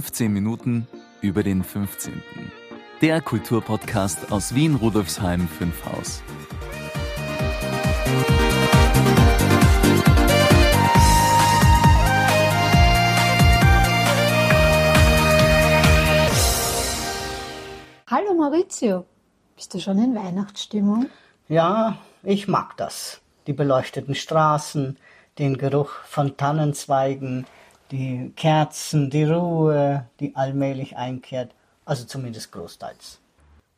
15 Minuten über den 15. Der Kulturpodcast aus Wien Rudolfsheim 5 Haus. Hallo Maurizio, bist du schon in Weihnachtsstimmung? Ja, ich mag das. Die beleuchteten Straßen, den Geruch von Tannenzweigen, die Kerzen, die Ruhe, die allmählich einkehrt, also zumindest großteils.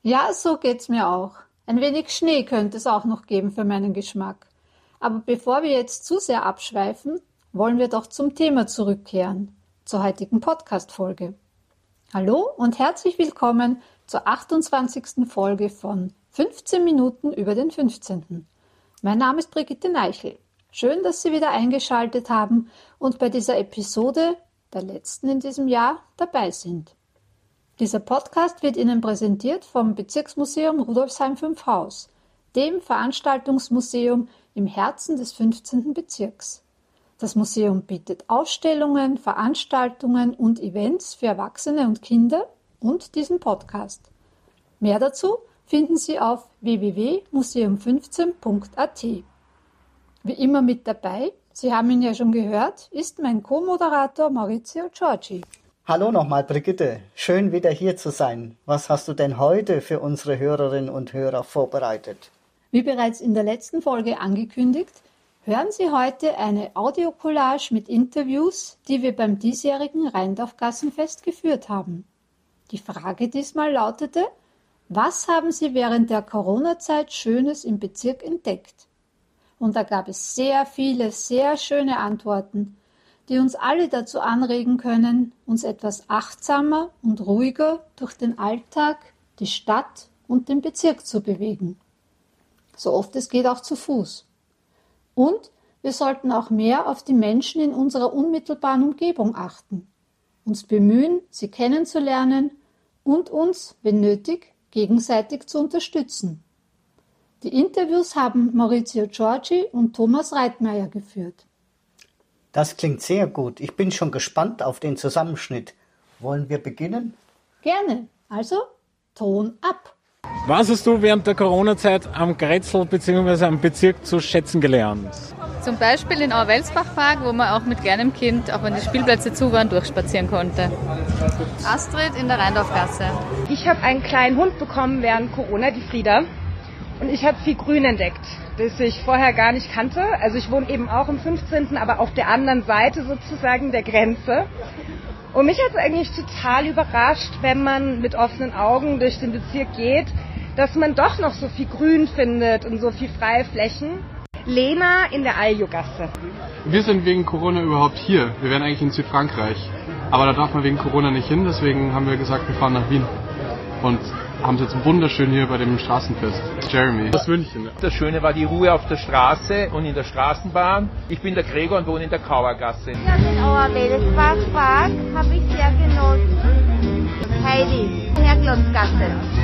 Ja, so geht's mir auch. Ein wenig Schnee könnte es auch noch geben für meinen Geschmack. Aber bevor wir jetzt zu sehr abschweifen, wollen wir doch zum Thema zurückkehren, zur heutigen Podcast-Folge. Hallo und herzlich willkommen zur 28. Folge von 15 Minuten über den 15. Mein Name ist Brigitte Neichel. Schön, dass Sie wieder eingeschaltet haben und bei dieser Episode, der letzten in diesem Jahr, dabei sind. Dieser Podcast wird Ihnen präsentiert vom Bezirksmuseum Rudolfsheim 5 Haus, dem Veranstaltungsmuseum im Herzen des 15. Bezirks. Das Museum bietet Ausstellungen, Veranstaltungen und Events für Erwachsene und Kinder und diesen Podcast. Mehr dazu finden Sie auf www.museum15.at. Wie immer mit dabei, Sie haben ihn ja schon gehört, ist mein Co-Moderator Maurizio Giorgi. Hallo nochmal, Brigitte. Schön wieder hier zu sein. Was hast du denn heute für unsere Hörerinnen und Hörer vorbereitet? Wie bereits in der letzten Folge angekündigt, hören Sie heute eine Audiokollage mit Interviews, die wir beim diesjährigen Rheindorfgassenfest geführt haben. Die Frage diesmal lautete, was haben Sie während der Corona-Zeit Schönes im Bezirk entdeckt? Und da gab es sehr viele, sehr schöne Antworten, die uns alle dazu anregen können, uns etwas achtsamer und ruhiger durch den Alltag, die Stadt und den Bezirk zu bewegen. So oft es geht auch zu Fuß. Und wir sollten auch mehr auf die Menschen in unserer unmittelbaren Umgebung achten, uns bemühen, sie kennenzulernen und uns, wenn nötig, gegenseitig zu unterstützen. Die Interviews haben Maurizio Giorgi und Thomas Reitmeier geführt. Das klingt sehr gut. Ich bin schon gespannt auf den Zusammenschnitt. Wollen wir beginnen? Gerne. Also, Ton ab. Was hast du während der Corona-Zeit am Grätzl bzw. am Bezirk zu schätzen gelernt? Zum Beispiel in Auer-Welsbach-Park, wo man auch mit kleinem Kind, auch wenn die Spielplätze zu waren, durchspazieren konnte. Astrid in der Rheindorfgasse. Ich habe einen kleinen Hund bekommen während Corona, die Frieda. Und ich habe viel Grün entdeckt, das ich vorher gar nicht kannte. Also ich wohne eben auch im 15., aber auf der anderen Seite sozusagen der Grenze. Und mich hat es eigentlich total überrascht, wenn man mit offenen Augen durch den Bezirk geht, dass man doch noch so viel Grün findet und so viel freie Flächen. Lena in der Aljogasse. Wir sind wegen Corona überhaupt hier. Wir wären eigentlich in Südfrankreich. Aber da darf man wegen Corona nicht hin, deswegen haben wir gesagt, wir fahren nach Wien. Und haben es jetzt wunderschön hier bei dem Straßenfest. Jeremy aus München. Das Schöne war die Ruhe auf der Straße und in der Straßenbahn. Ich bin der Gregor und wohne in der Kauergasse. Ja, den Auerwelsbach-Park habe ich sehr genossen. Heidi, Herglundsgasse.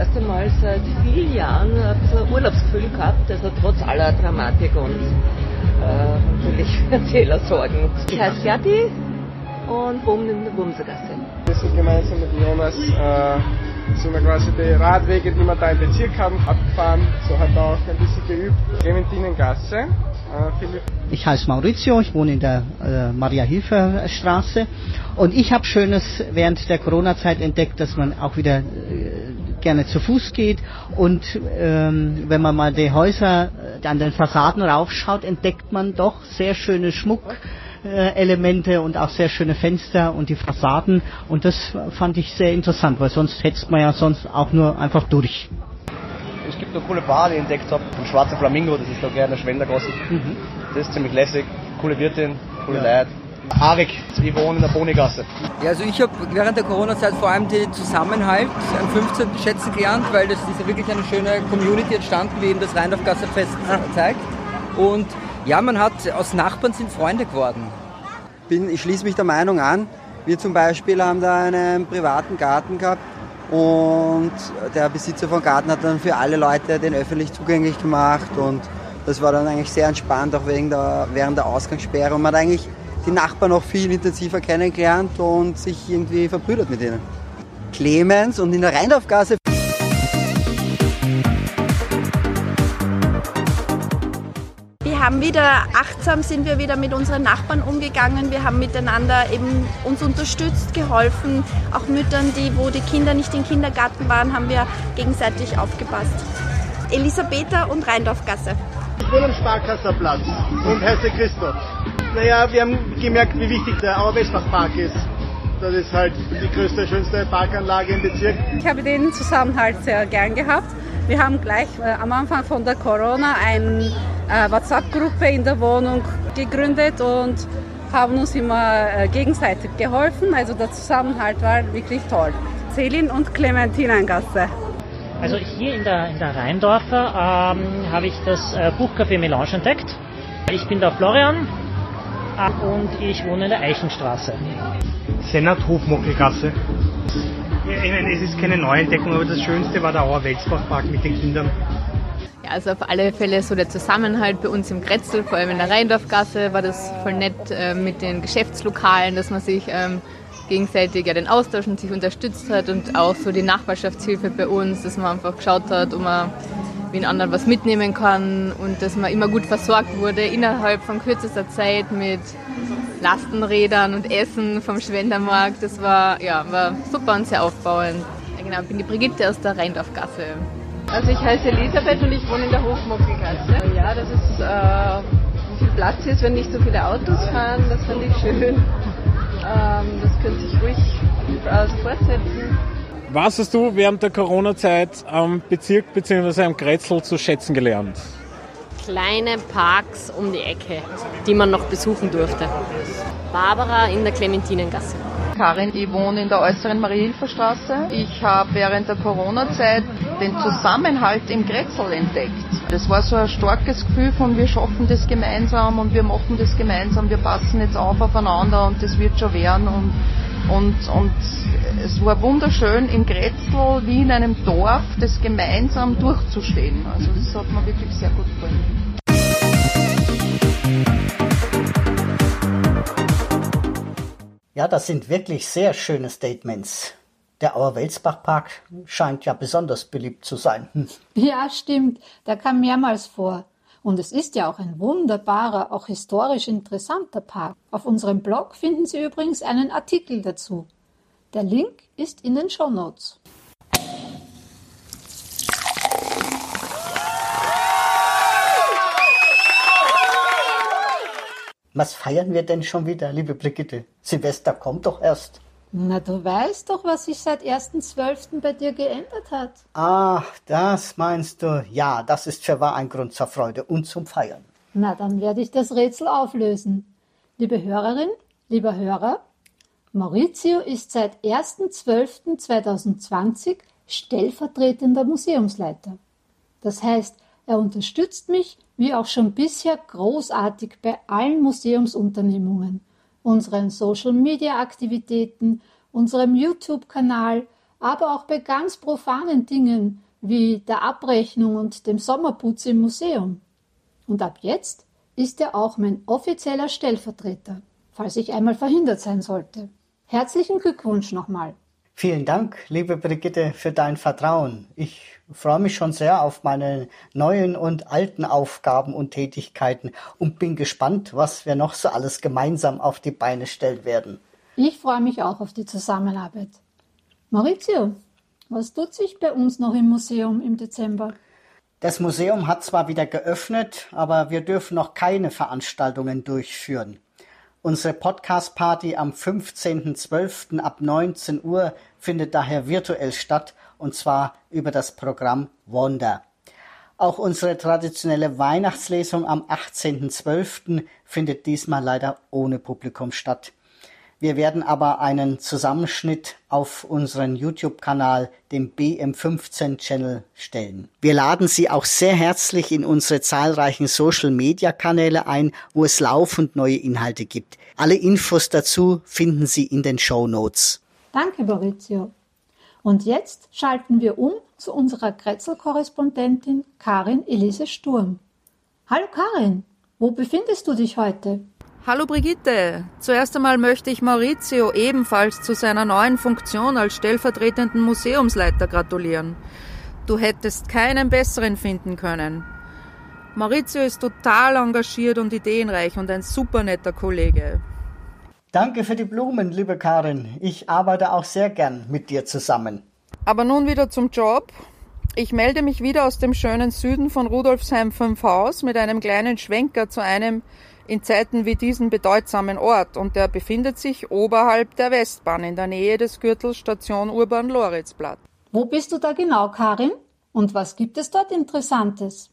Erste Mal seit vielen Jahren so ein Urlaubsgefühl gehabt, also trotz aller Dramatik und äh, natürlich Erzählersorgen. Ich heiße Gerti und wohne in der Wurmsergasse. Wir sind gemeinsam mit Jonas äh, sind wir quasi die Radwege, die wir da im Bezirk haben, abgefahren. So hat er auch ein bisschen geübt. Clementinengasse. Äh, ich heiße Maurizio, ich wohne in der äh, Maria-Hilfer-Straße und ich habe Schönes während der Corona-Zeit entdeckt, dass man auch wieder äh, gerne zu Fuß geht und ähm, wenn man mal die Häuser äh, an den Fassaden raufschaut, entdeckt man doch sehr schöne Schmuck. Elemente und auch sehr schöne Fenster und die Fassaden und das fand ich sehr interessant, weil sonst hetzt man ja sonst auch nur einfach durch. Es gibt eine coole Bar, die ich entdeckt habe, ein schwarzer Flamingo, das ist da gerne Schwendergasse. Mhm. Das ist ziemlich lässig, coole Wirtin, coole ja. Leute. Arik, ich wohne in der Bonigasse. Ja, also ich habe während der Corona-Zeit vor allem den Zusammenhalt am 15. schätzen gelernt, weil das ist ja wirklich eine schöne Community entstanden, wie eben das Rheindorf-Gasse-Fest zeigt. Und ja, man hat, aus Nachbarn sind Freunde geworden. Bin, ich schließe mich der Meinung an. Wir zum Beispiel haben da einen privaten Garten gehabt Und der Besitzer vom Garten hat dann für alle Leute den öffentlich zugänglich gemacht und das war dann eigentlich sehr entspannt, auch wegen der, während der Ausgangssperre. Und man hat eigentlich die Nachbarn noch viel intensiver kennengelernt und sich irgendwie verbrüdert mit ihnen. Clemens und in der Rheindorfgasse Wir haben wieder achtsam sind wir wieder mit unseren Nachbarn umgegangen. Wir haben miteinander eben uns unterstützt, geholfen. Auch Müttern, die, wo die Kinder nicht im Kindergarten waren, haben wir gegenseitig aufgepasst. Elisabether und Rheindorfgasse. Ich wohne am Sparkasserplatz und heiße Christoph. Naja, wir haben gemerkt, wie wichtig der Auer-Westbach-Park ist. Das ist halt die größte, schönste Parkanlage im Bezirk. Ich habe den Zusammenhalt sehr gern gehabt. Wir haben gleich äh, am Anfang von der Corona eine äh, WhatsApp-Gruppe in der Wohnung gegründet und haben uns immer äh, gegenseitig geholfen. Also der Zusammenhalt war wirklich toll. Celin und Clementinengasse. Also hier in der, in der Rheindorfer ähm, habe ich das äh, Buchcafé Melange entdeckt. Ich bin der Florian äh, und ich wohne in der Eichenstraße. Senat Hofmockelgasse. Ich meine, es ist keine Neuentdeckung, aber das Schönste war der Auer Welsbachpark mit den Kindern. Ja, also auf alle Fälle so der Zusammenhalt bei uns im Grätzl, vor allem in der Rheindorfgasse, war das voll nett äh, mit den Geschäftslokalen, dass man sich ähm, gegenseitig ja den Austausch und sich unterstützt hat und auch so die Nachbarschaftshilfe bei uns, dass man einfach geschaut hat, ob man wie anderen was mitnehmen kann und dass man immer gut versorgt wurde innerhalb von kürzester Zeit mit Lastenrädern und Essen vom Schwendermarkt. Das war, ja, war super und sehr aufbauend. Genau, ich bin die Brigitte aus der Rheindorfgasse. Also ich heiße Elisabeth und ich wohne in der Hofmockelgasse. Ja, das ist, äh, wie viel Platz ist, wenn nicht so viele Autos fahren, das fand ich schön. Äh, fortsetzen. Was hast du während der Corona-Zeit am Bezirk bzw. am Grätzl zu schätzen gelernt? Kleine Parks um die Ecke, die man noch besuchen durfte. Barbara in der Clementinengasse. Karin, ich wohne in der äußeren Marie-Hilfer-Straße. Ich habe während der Corona-Zeit den Zusammenhalt im Grätzl entdeckt. Das war so ein starkes Gefühl von wir schaffen das gemeinsam und wir machen das gemeinsam, wir passen jetzt auf aufeinander und das wird schon werden und und, und es war wunderschön im Grätzl wie in einem Dorf, das gemeinsam durchzustehen. Also das hat mir wirklich sehr gut gefallen. Ja, das sind wirklich sehr schöne Statements. Der Auer-Welsbach-Park scheint ja besonders beliebt zu sein. Ja, stimmt. Der kam mehrmals vor. Und es ist ja auch ein wunderbarer, auch historisch interessanter Park. Auf unserem Blog finden Sie übrigens einen Artikel dazu. Der Link ist in den Show Notes. Was feiern wir denn schon wieder, liebe Brigitte? Silvester kommt doch erst. Na, du weißt doch, was sich seit 1.12. bei dir geändert hat. Ah, das meinst du? Ja, das ist für wahr ein Grund zur Freude und zum Feiern. Na, dann werde ich das Rätsel auflösen. Liebe Hörerin, lieber Hörer, Maurizio ist seit 1.12.2020 stellvertretender Museumsleiter. Das heißt, er unterstützt mich, wie auch schon bisher, großartig bei allen Museumsunternehmungen unseren Social-Media-Aktivitäten, unserem YouTube-Kanal, aber auch bei ganz profanen Dingen wie der Abrechnung und dem Sommerputz im Museum. Und ab jetzt ist er auch mein offizieller Stellvertreter, falls ich einmal verhindert sein sollte. Herzlichen Glückwunsch nochmal. Vielen Dank, liebe Brigitte, für dein Vertrauen. Ich freue mich schon sehr auf meine neuen und alten Aufgaben und Tätigkeiten und bin gespannt, was wir noch so alles gemeinsam auf die Beine stellen werden. Ich freue mich auch auf die Zusammenarbeit. Maurizio, was tut sich bei uns noch im Museum im Dezember? Das Museum hat zwar wieder geöffnet, aber wir dürfen noch keine Veranstaltungen durchführen. Unsere Podcast-Party am 15.12. ab 19 Uhr findet daher virtuell statt und zwar über das Programm Wonder. Auch unsere traditionelle Weihnachtslesung am 18.12. findet diesmal leider ohne Publikum statt. Wir werden aber einen Zusammenschnitt auf unseren YouTube-Kanal, dem BM15-Channel, stellen. Wir laden Sie auch sehr herzlich in unsere zahlreichen Social-Media-Kanäle ein, wo es laufend neue Inhalte gibt. Alle Infos dazu finden Sie in den Show Notes. Danke, Maurizio. Und jetzt schalten wir um zu unserer Grätzl-Korrespondentin Karin Elise Sturm. Hallo Karin, wo befindest du dich heute? Hallo Brigitte, zuerst einmal möchte ich Maurizio ebenfalls zu seiner neuen Funktion als stellvertretenden Museumsleiter gratulieren. Du hättest keinen besseren finden können. Maurizio ist total engagiert und ideenreich und ein super netter Kollege. Danke für die Blumen, liebe Karin. Ich arbeite auch sehr gern mit dir zusammen. Aber nun wieder zum Job. Ich melde mich wieder aus dem schönen Süden von Rudolfsheim 5 Haus mit einem kleinen Schwenker zu einem in Zeiten wie diesen bedeutsamen Ort und der befindet sich oberhalb der Westbahn in der Nähe des Gürtels Station Urban-Loritzblatt. Wo bist du da genau, Karin? Und was gibt es dort Interessantes?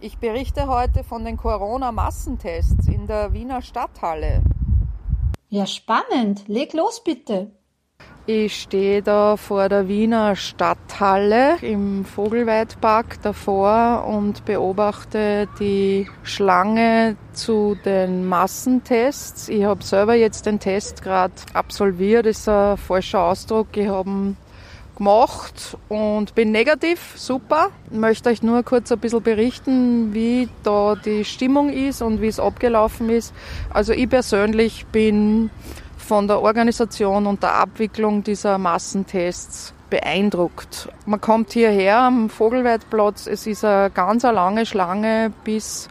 Ich berichte heute von den Corona-Massentests in der Wiener Stadthalle. Ja, spannend. Leg los bitte. Ich stehe da vor der Wiener Stadthalle im Vogelweidpark davor und beobachte die Schlange zu den Massentests. Ich habe selber jetzt den Test gerade absolviert, ist ein falscher Ausdruck. Ich habe gemacht und bin negativ, super. Ich möchte euch nur kurz ein bisschen berichten, wie da die Stimmung ist und wie es abgelaufen ist. Also ich persönlich bin von der Organisation und der Abwicklung dieser Massentests beeindruckt. Man kommt hierher am Vogelweidplatz, es ist eine ganz lange Schlange bis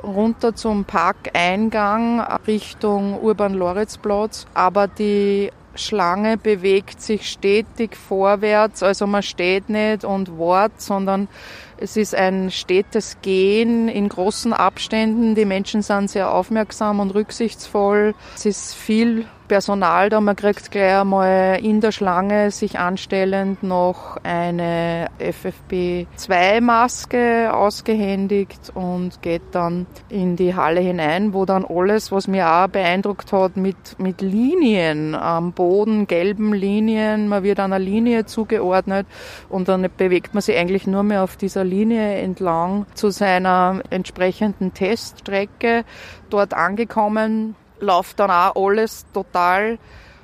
runter zum Parkeingang Richtung Urban-Loritzplatz, aber die Schlange bewegt sich stetig vorwärts, also man steht nicht und wart, sondern es ist ein stetes Gehen in großen Abständen. Die Menschen sind sehr aufmerksam und rücksichtsvoll. Es ist viel Personal da. Man kriegt gleich einmal in der Schlange sich anstellend noch eine FFP2-Maske ausgehändigt und geht dann in die Halle hinein, wo dann alles, was mir auch beeindruckt hat, mit, mit Linien am Boden, gelben Linien, man wird einer Linie zugeordnet und dann bewegt man sich eigentlich nur mehr auf dieser Linie entlang zu seiner entsprechenden Teststrecke. Dort angekommen läuft dann auch alles total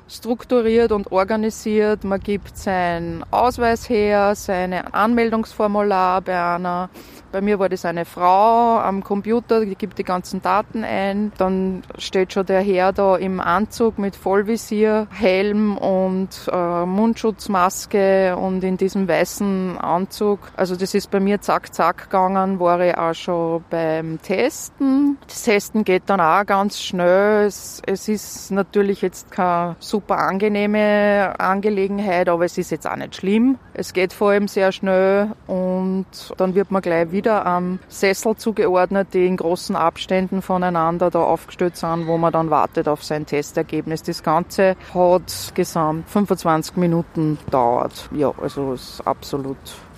strukturiert und organisiert. Man gibt seinen Ausweis her, seine Anmeldungsformular bei einer bei mir war das eine Frau am Computer, die gibt die ganzen Daten ein. Dann steht schon der Herr da im Anzug mit Vollvisier, Helm und äh, Mundschutzmaske und in diesem weißen Anzug. Also das ist bei mir zack, zack gegangen, war ich auch schon beim Testen. Das Testen geht dann auch ganz schnell. Es, es ist natürlich jetzt keine super angenehme Angelegenheit, aber es ist jetzt auch nicht schlimm. Es geht vor allem sehr schnell und dann wird man gleich wieder am Sessel zugeordnet, die in großen Abständen voneinander da aufgestellt sind, wo man dann wartet auf sein Testergebnis. Das Ganze hat gesamt 25 Minuten dauert. Ja, also ist absolut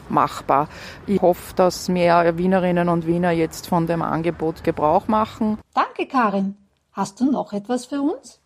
machbar. Ich hoffe, dass mehr Wienerinnen und Wiener jetzt von dem Angebot Gebrauch machen. Danke, Karin. Hast du noch etwas für uns?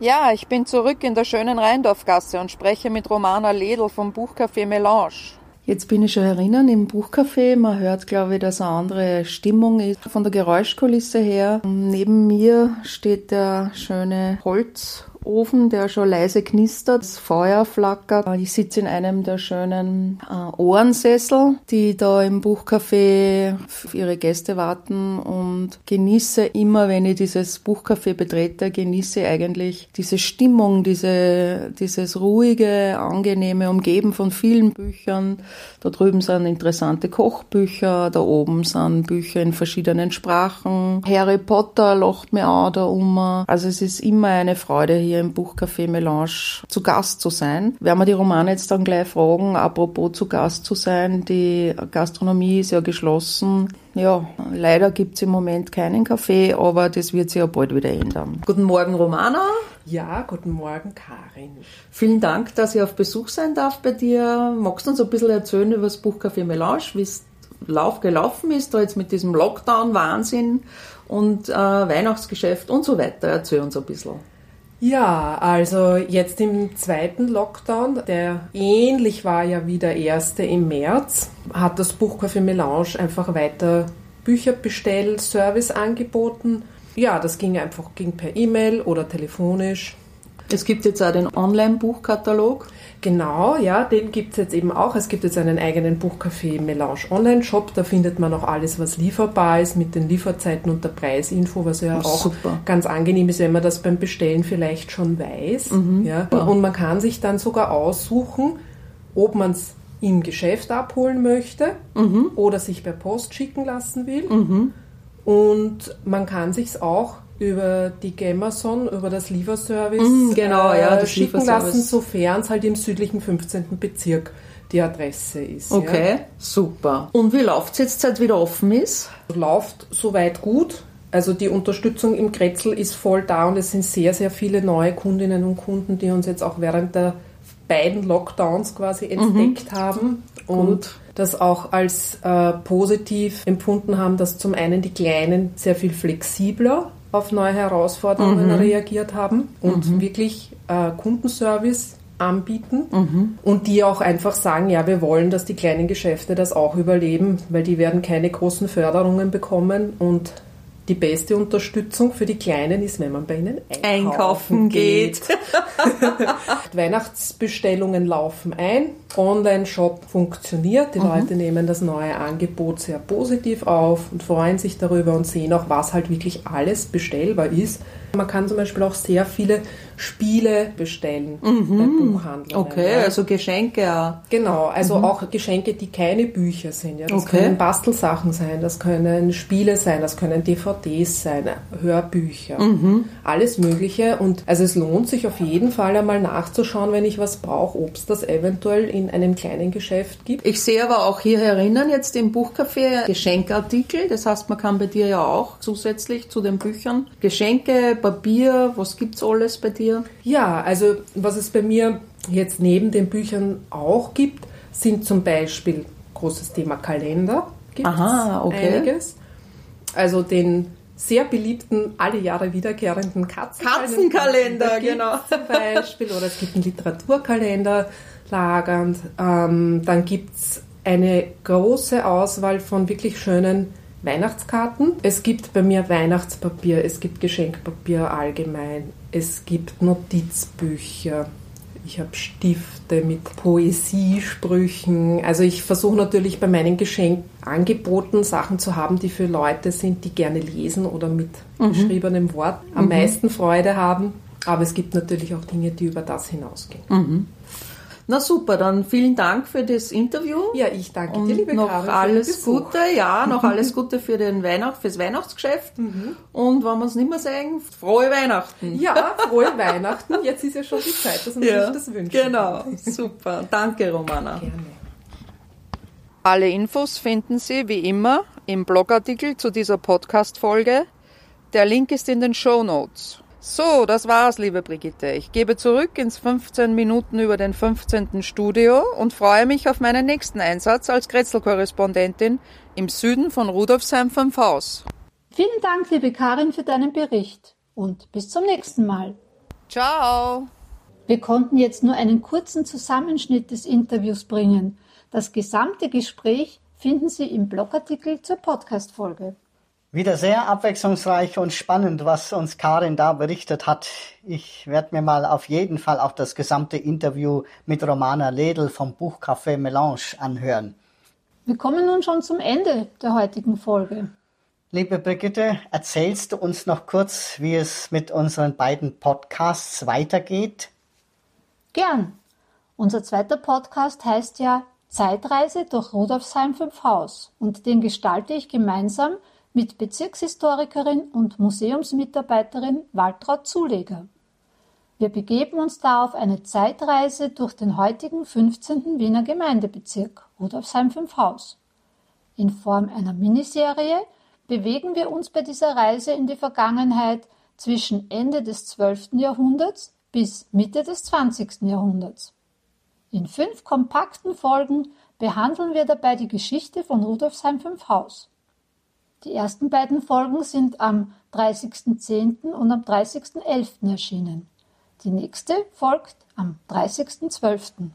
Ja, ich bin zurück in der schönen Rheindorfgasse und spreche mit Romana Ledl vom Buchcafé Melange. Jetzt bin ich schon erinnern im Buchcafé. Man hört, glaube ich, dass eine andere Stimmung ist von der Geräuschkulisse her. Neben mir steht der schöne Holz Ofen, der schon leise knistert, das Feuer flackert. Ich sitze in einem der schönen äh, Ohrensessel, die da im Buchcafé auf ihre Gäste warten und genieße immer, wenn ich dieses Buchcafé betrete, genieße eigentlich diese Stimmung, diese, dieses ruhige, angenehme Umgeben von vielen Büchern. Da drüben sind interessante Kochbücher, da oben sind Bücher in verschiedenen Sprachen. Harry Potter lacht mir auch da um. Also es ist immer eine Freude hier hier im Buchcafé Melange zu Gast zu sein. Werden wir die Romane jetzt dann gleich fragen, apropos zu Gast zu sein, die Gastronomie ist ja geschlossen. Ja, leider gibt es im Moment keinen Kaffee, aber das wird sich ja bald wieder ändern. Guten Morgen, Romana. Ja, guten Morgen, Karin. Vielen Dank, dass ich auf Besuch sein darf bei dir. Magst du uns ein bisschen erzählen über das Buchcafé Melange, wie es Lauf gelaufen ist, da jetzt mit diesem Lockdown-Wahnsinn und äh, Weihnachtsgeschäft und so weiter? Erzähl uns ein bisschen. Ja, also jetzt im zweiten Lockdown, der ähnlich war ja wie der erste im März, hat das Buchcafé Melange einfach weiter Bücher bestellt, Service angeboten. Ja, das ging einfach ging per E-Mail oder telefonisch. Es gibt jetzt auch den Online-Buchkatalog. Genau, ja, den gibt es jetzt eben auch. Es gibt jetzt einen eigenen Buchcafé Melange Online-Shop. Da findet man auch alles, was lieferbar ist, mit den Lieferzeiten und der Preisinfo, was ja Oh, auch super. ganz angenehm ist, wenn man das beim Bestellen vielleicht schon weiß. Mhm. Ja. Und man kann sich dann sogar aussuchen, ob man es im Geschäft abholen möchte Mhm. oder sich per Post schicken lassen will. Mhm. Und man kann sich auch über die Gamazon, über das Lieferservice Mhm, genau, ja, das schicken Lieferservice. lassen, sofern es halt im südlichen 15. Bezirk die Adresse ist. Okay, Ja. super. Und wie läuft es jetzt, seit wieder offen ist? Läuft soweit gut. Also die Unterstützung im Kretzel ist voll da und es sind sehr, sehr viele neue Kundinnen und Kunden, die uns jetzt auch während der beiden Lockdowns quasi entdeckt haben und Mhm. Gut. das auch als äh, positiv empfunden haben, dass zum einen die Kleinen sehr viel flexibler auf neue Herausforderungen Mhm. reagiert haben und Mhm. wirklich äh, Kundenservice anbieten Mhm. und die auch einfach sagen, ja, wir wollen, dass die kleinen Geschäfte das auch überleben, weil die werden keine großen Förderungen bekommen und die beste Unterstützung für die Kleinen ist, wenn man bei ihnen einkaufen, Einkaufen geht. Weihnachtsbestellungen laufen ein, Online-Shop funktioniert, die Mhm. Leute nehmen das neue Angebot sehr positiv auf und freuen sich darüber und sehen auch, was halt wirklich alles bestellbar ist. Man kann zum Beispiel auch sehr viele Spiele bestellen bei Mhm. Buchhandlern. Okay, ja. also Geschenke. Genau, also Mhm. auch Geschenke, die keine Bücher sind. Ja. Das Okay. können Bastelsachen sein, das können Spiele sein, das können DVDs sein, Hörbücher, Mhm. alles Mögliche. Und also es lohnt sich auf jeden Fall einmal nachzuschauen, wenn ich was brauche, ob es das eventuell in einem kleinen Geschäft gibt. Ich sehe aber auch hier herinnen jetzt im Buchcafé Geschenkartikel. Das heißt, man kann bei dir ja auch zusätzlich zu den Büchern Geschenke, Papier, was gibt's alles bei dir? Ja, also was es bei mir jetzt neben den Büchern auch gibt, sind zum Beispiel großes Thema Kalender. Gibt's Aha, okay. Einiges. Also den sehr beliebten, alle Jahre wiederkehrenden Katzenkalender. Katzenkalender, genau. Zum Beispiel. Oder es gibt einen Literaturkalender lagernd. Ähm, dann gibt's eine große Auswahl von wirklich schönen Weihnachtskarten. Es gibt bei mir Weihnachtspapier, es gibt Geschenkpapier allgemein, es gibt Notizbücher. Ich habe Stifte mit Poesiesprüchen. Also ich versuche natürlich bei meinen Geschenkangeboten Sachen zu haben, die für Leute sind, die gerne lesen oder mit Mhm. geschriebenem Wort am Mhm. meisten Freude haben. Aber es gibt natürlich auch Dinge, die über das hinausgehen. Mhm. Na super, dann vielen Dank für das Interview. Ja, ich danke Und dir, liebe noch Karin, für den alles. Gute, ja, noch alles Gute für den Weihnacht, fürs Weihnachtsgeschäft. Und wenn wir uns nicht mehr sehen, frohe Weihnachten. Ja, frohe Weihnachten. Jetzt ist ja schon die Zeit, dass man Ja, sich das wünscht. genau. Super. Danke, Romana. Alle Infos finden Sie wie immer im Blogartikel zu dieser Podcast-Folge. Der Link ist in den Show Notes. So, das war's, liebe Brigitte. Ich gebe zurück ins 15 Minuten über den 15. Studio und freue mich auf meinen nächsten Einsatz als Kretzel-Korrespondentin im Süden von Rudolfsheim 5 Haus. Vielen Dank, liebe Karin, für deinen Bericht und bis zum nächsten Mal. Ciao. Wir konnten jetzt nur einen kurzen Zusammenschnitt des Interviews bringen. Das gesamte Gespräch finden Sie im Blogartikel zur Podcast-Folge. Wieder sehr abwechslungsreich und spannend, was uns Karin da berichtet hat. Ich werde mir mal auf jeden Fall auch das gesamte Interview mit Romana Ledl vom Buchcafé Melange anhören. Wir kommen nun schon zum Ende der heutigen Folge. Liebe Brigitte, erzählst du uns noch kurz, wie es mit unseren beiden Podcasts weitergeht? Gern. Unser zweiter Podcast heißt ja Zeitreise durch Rudolfsheim 5 Haus und den gestalte ich gemeinsam mit Bezirkshistorikerin und Museumsmitarbeiterin Waltraud Zuleger. Wir begeben uns da auf eine Zeitreise durch den heutigen 15. Wiener Gemeindebezirk Rudolfsheim 5 Haus. In Form einer Miniserie bewegen wir uns bei dieser Reise in die Vergangenheit zwischen Ende des 12. Jahrhunderts bis Mitte des 20. Jahrhunderts. In fünf kompakten Folgen behandeln wir dabei die Geschichte von Rudolfsheim 5 Haus. Die ersten beiden Folgen sind am 30.10. und am 30.11. erschienen. Die nächste folgt am 30.12.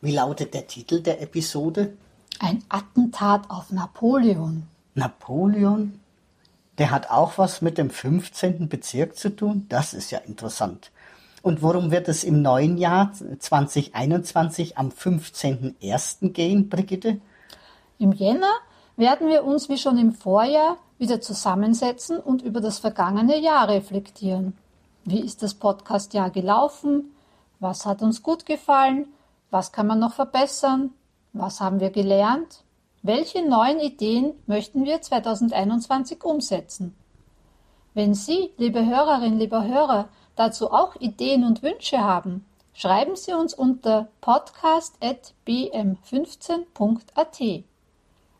Wie lautet der Titel der Episode? Ein Attentat auf Napoleon. Napoleon? Der hat auch was mit dem 15. Bezirk zu tun? Das ist ja interessant. Und worum wird es im neuen Jahr 2021 am 15.01. gehen, Brigitte? Im Jänner werden wir uns wie schon im Vorjahr wieder zusammensetzen und über das vergangene Jahr reflektieren. Wie ist das Podcast-Jahr gelaufen? Was hat uns gut gefallen? Was kann man noch verbessern? Was haben wir gelernt? Welche neuen Ideen möchten wir 2021 umsetzen? Wenn Sie, liebe Hörerinnen, lieber Hörer, dazu auch Ideen und Wünsche haben, schreiben Sie uns unter podcast.bm15.at.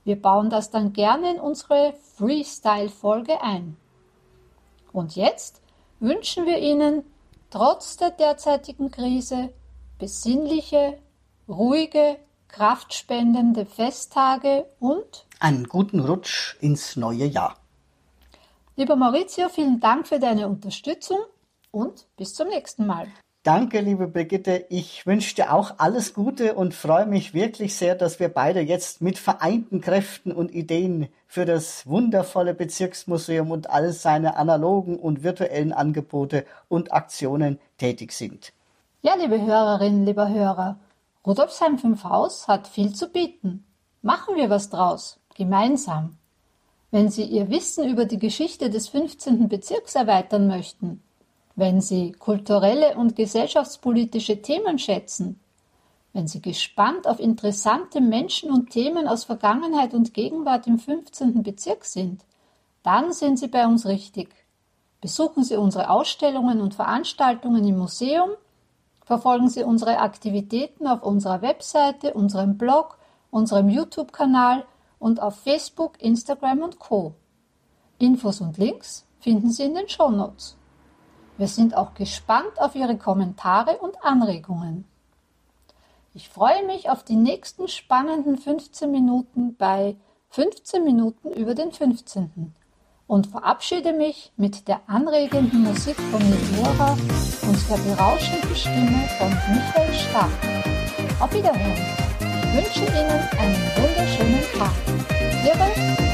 Wir bauen das dann gerne in unsere Freestyle-Folge ein. Und jetzt wünschen wir Ihnen trotz der derzeitigen Krise besinnliche, ruhige, kraftspendende Festtage und einen guten Rutsch ins neue Jahr. Lieber Maurizio, vielen Dank für deine Unterstützung und bis zum nächsten Mal. Danke, liebe Brigitte. Ich wünsche dir auch alles Gute und freue mich wirklich sehr, dass wir beide jetzt mit vereinten Kräften und Ideen für das wundervolle Bezirksmuseum und all seine analogen und virtuellen Angebote und Aktionen tätig sind. Ja, liebe Hörerinnen, lieber Hörer, Rudolfsheim 5 Haus hat viel zu bieten. Machen wir was draus, gemeinsam. Wenn Sie Ihr Wissen über die Geschichte des 15. Bezirks erweitern möchten, wenn Sie kulturelle und gesellschaftspolitische Themen schätzen, wenn Sie gespannt auf interessante Menschen und Themen aus Vergangenheit und Gegenwart im 15. Bezirk sind, dann sind Sie bei uns richtig. Besuchen Sie unsere Ausstellungen und Veranstaltungen im Museum, verfolgen Sie unsere Aktivitäten auf unserer Webseite, unserem Blog, unserem YouTube-Kanal und auf Facebook, Instagram und Co. Infos und Links finden Sie in den Show Notes. Wir sind auch gespannt auf Ihre Kommentare und Anregungen. Ich freue mich auf die nächsten spannenden 15 Minuten bei 15 Minuten über den 15. und verabschiede mich mit der anregenden Musik von Nidora und der berauschenden Stimme von Michael Stark. Auf Wiederhören. Ich wünsche Ihnen einen wunderschönen Tag. Ihre